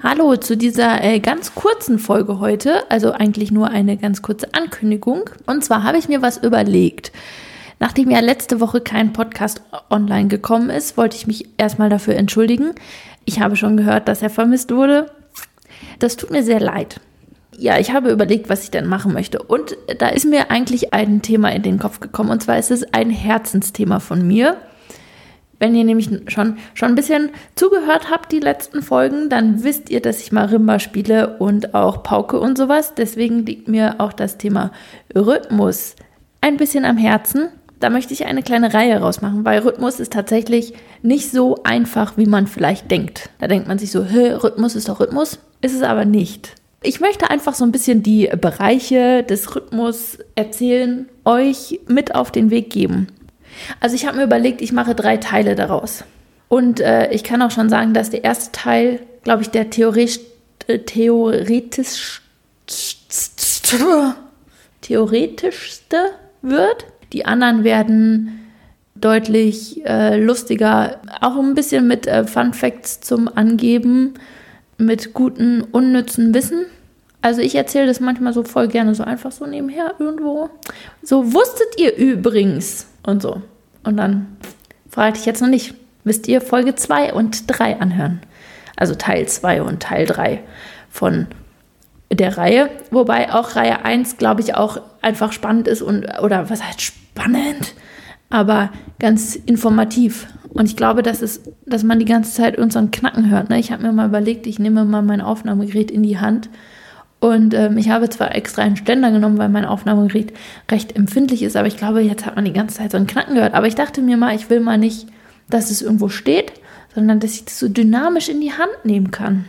Hallo zu dieser äh, ganz kurzen Folge heute, also eigentlich nur eine ganz kurze Ankündigung. Und zwar habe ich mir was überlegt. Nachdem ja letzte Woche kein Podcast online gekommen ist, wollte ich mich erstmal dafür entschuldigen. Ich habe schon gehört, dass er vermisst wurde. Das tut mir sehr leid. Ja, ich habe überlegt, was ich denn machen möchte. Und da ist mir eigentlich ein Thema in den Kopf gekommen. Und zwar ist es ein Herzensthema von mir. Wenn ihr nämlich schon, schon ein bisschen zugehört habt, die letzten Folgen, dann wisst ihr, dass ich Marimba spiele und auch Pauke und sowas. Deswegen liegt mir auch das Thema Rhythmus ein bisschen am Herzen. Da möchte ich eine kleine Reihe rausmachen, weil Rhythmus ist tatsächlich nicht so einfach, wie man vielleicht denkt. Da denkt man sich so, Rhythmus ist doch Rhythmus. Ist es aber nicht. Ich möchte einfach so ein bisschen die Bereiche des Rhythmus erzählen, euch mit auf den Weg geben. Also ich habe mir überlegt, ich mache drei Teile daraus. Und äh, ich kann auch schon sagen, dass der erste Teil, glaube ich, der theoretisch, äh, theoretisch, theoretischste wird. Die anderen werden deutlich äh, lustiger, auch ein bisschen mit äh, Fun Facts zum Angeben, mit guten, unnützen Wissen. Also ich erzähle das manchmal so voll gerne, so einfach so nebenher irgendwo. So wusstet ihr übrigens und so. Und dann fragte ich jetzt noch nicht, müsst ihr Folge 2 und 3 anhören. Also Teil 2 und Teil 3 von der Reihe. Wobei auch Reihe 1, glaube ich, auch einfach spannend ist und, oder was heißt spannend, aber ganz informativ. Und ich glaube, dass, es, dass man die ganze Zeit unseren Knacken hört. Ne? Ich habe mir mal überlegt, ich nehme mal mein Aufnahmegerät in die Hand und ähm, ich habe zwar extra einen Ständer genommen, weil mein Aufnahmegerät recht empfindlich ist, aber ich glaube, jetzt hat man die ganze Zeit so einen Knacken gehört. Aber ich dachte mir mal, ich will mal nicht, dass es irgendwo steht, sondern dass ich das so dynamisch in die Hand nehmen kann.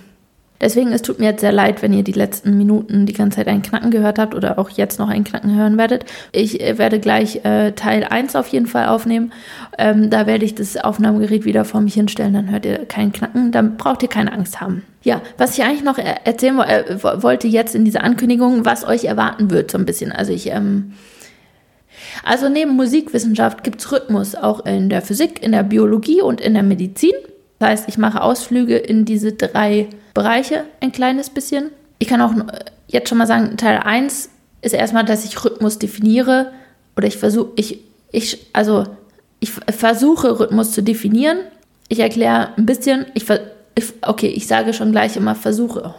Deswegen, es tut mir jetzt sehr leid, wenn ihr die letzten Minuten die ganze Zeit einen Knacken gehört habt oder auch jetzt noch einen Knacken hören werdet. Ich äh, werde gleich äh, Teil 1 auf jeden Fall aufnehmen. Ähm, da werde ich das Aufnahmegerät wieder vor mich hinstellen, dann hört ihr keinen Knacken. Dann braucht ihr keine Angst haben. Ja, was ich eigentlich noch erzählen äh, wollte jetzt in dieser Ankündigung, was euch erwarten wird, so ein bisschen. Also ich, ähm, also neben Musikwissenschaft gibt es Rhythmus auch in der Physik, in der Biologie und in der Medizin. Das heißt, ich mache Ausflüge in diese drei Bereiche ein kleines bisschen. Ich kann auch jetzt schon mal sagen, Teil 1 ist erstmal, dass ich Rhythmus definiere oder ich versuche, ich, ich, also ich versuche Rhythmus zu definieren. Ich erkläre ein bisschen, ich, ich, okay, ich sage schon gleich immer versuche.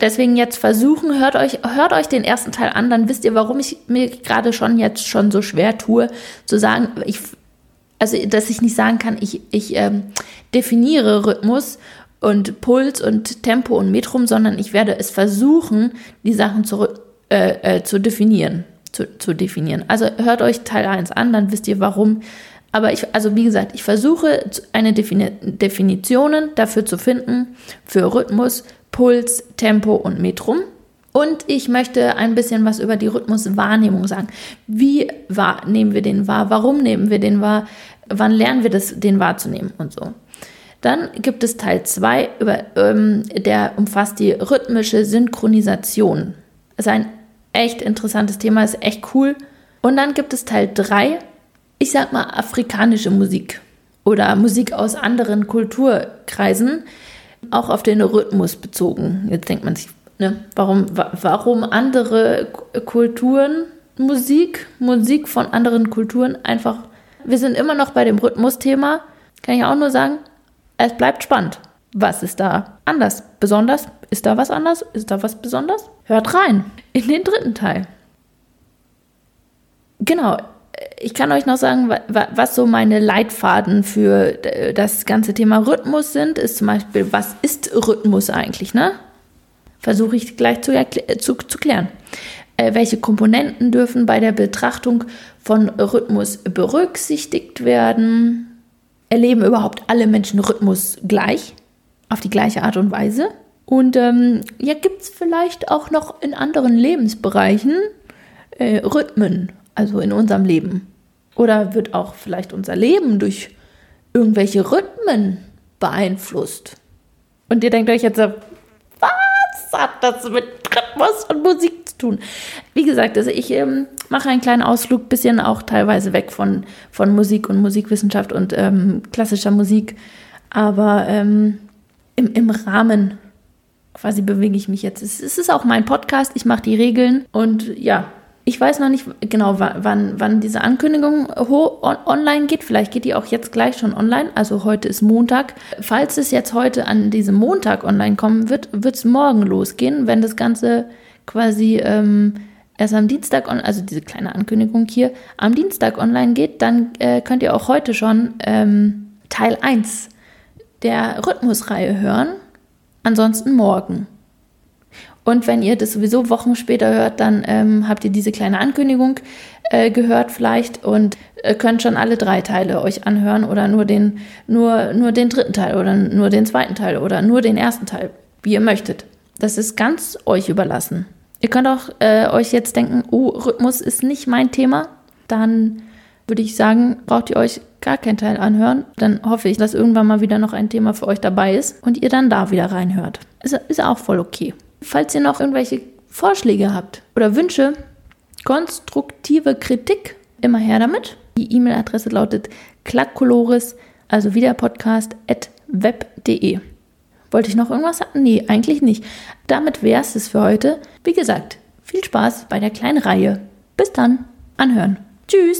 Deswegen jetzt versuchen, hört euch, hört euch den ersten Teil an, dann wisst ihr, warum ich mir gerade schon jetzt schon so schwer tue, zu sagen, ich also dass ich nicht sagen kann, ich, ich ähm, definiere Rhythmus und Puls und Tempo und Metrum, sondern ich werde es versuchen, die Sachen zu, äh, äh, zu definieren. Zu, zu definieren. Also hört euch Teil 1 an, dann wisst ihr warum. Aber ich, also wie gesagt, ich versuche eine Defini Definitionen dafür zu finden für Rhythmus, Puls, Tempo und Metrum. Und ich möchte ein bisschen was über die Rhythmuswahrnehmung sagen. Wie wahr, nehmen wir den wahr? Warum nehmen wir den wahr? Wann lernen wir das, den wahrzunehmen und so? Dann gibt es Teil 2, ähm, der umfasst die rhythmische Synchronisation. Ist ein echt interessantes Thema, ist echt cool. Und dann gibt es Teil 3, ich sag mal afrikanische Musik oder Musik aus anderen Kulturkreisen, auch auf den Rhythmus bezogen. Jetzt denkt man sich, Ne? Warum, warum andere Kulturen Musik, Musik von anderen Kulturen einfach. Wir sind immer noch bei dem Rhythmusthema. Kann ich auch nur sagen, es bleibt spannend. Was ist da anders? Besonders? Ist da was anders? Ist da was besonders? Hört rein in den dritten Teil. Genau. Ich kann euch noch sagen, was so meine Leitfaden für das ganze Thema Rhythmus sind. Ist zum Beispiel, was ist Rhythmus eigentlich, ne? Versuche ich gleich zu, zu, zu klären. Äh, welche Komponenten dürfen bei der Betrachtung von Rhythmus berücksichtigt werden? Erleben überhaupt alle Menschen Rhythmus gleich? Auf die gleiche Art und Weise? Und ähm, ja, gibt es vielleicht auch noch in anderen Lebensbereichen äh, Rhythmen, also in unserem Leben? Oder wird auch vielleicht unser Leben durch irgendwelche Rhythmen beeinflusst? Und ihr denkt euch jetzt, was hat das mit Rhythmus und Musik tun? Wie gesagt, also ich ähm, mache einen kleinen Ausflug, bisschen auch teilweise weg von, von Musik und Musikwissenschaft und ähm, klassischer Musik, aber ähm, im, im Rahmen quasi bewege ich mich jetzt. Es ist auch mein Podcast, ich mache die Regeln und ja, ich weiß noch nicht genau, wann, wann diese Ankündigung online geht. Vielleicht geht die auch jetzt gleich schon online. Also heute ist Montag. Falls es jetzt heute an diesem Montag online kommen wird, wird es morgen losgehen, wenn das Ganze quasi ähm, erst am Dienstag, on, also diese kleine Ankündigung hier, am Dienstag online geht, dann äh, könnt ihr auch heute schon ähm, Teil 1 der Rhythmusreihe hören. Ansonsten morgen. Und wenn ihr das sowieso Wochen später hört, dann ähm, habt ihr diese kleine Ankündigung äh, gehört vielleicht und äh, könnt schon alle drei Teile euch anhören oder nur den, nur, nur den dritten Teil oder nur den zweiten Teil oder nur den ersten Teil, wie ihr möchtet. Das ist ganz euch überlassen. Ihr könnt auch äh, euch jetzt denken, oh, Rhythmus ist nicht mein Thema. Dann würde ich sagen, braucht ihr euch gar keinen Teil anhören. Dann hoffe ich, dass irgendwann mal wieder noch ein Thema für euch dabei ist und ihr dann da wieder reinhört. Ist, ist auch voll okay. Falls ihr noch irgendwelche Vorschläge habt oder Wünsche, konstruktive Kritik, immer her damit. Die E-Mail-Adresse lautet klackkolores, also wieder Podcast, at web.de. Wollte ich noch irgendwas sagen? Nee, eigentlich nicht. Damit wäre es für heute. Wie gesagt, viel Spaß bei der kleinen Reihe. Bis dann. Anhören. Tschüss.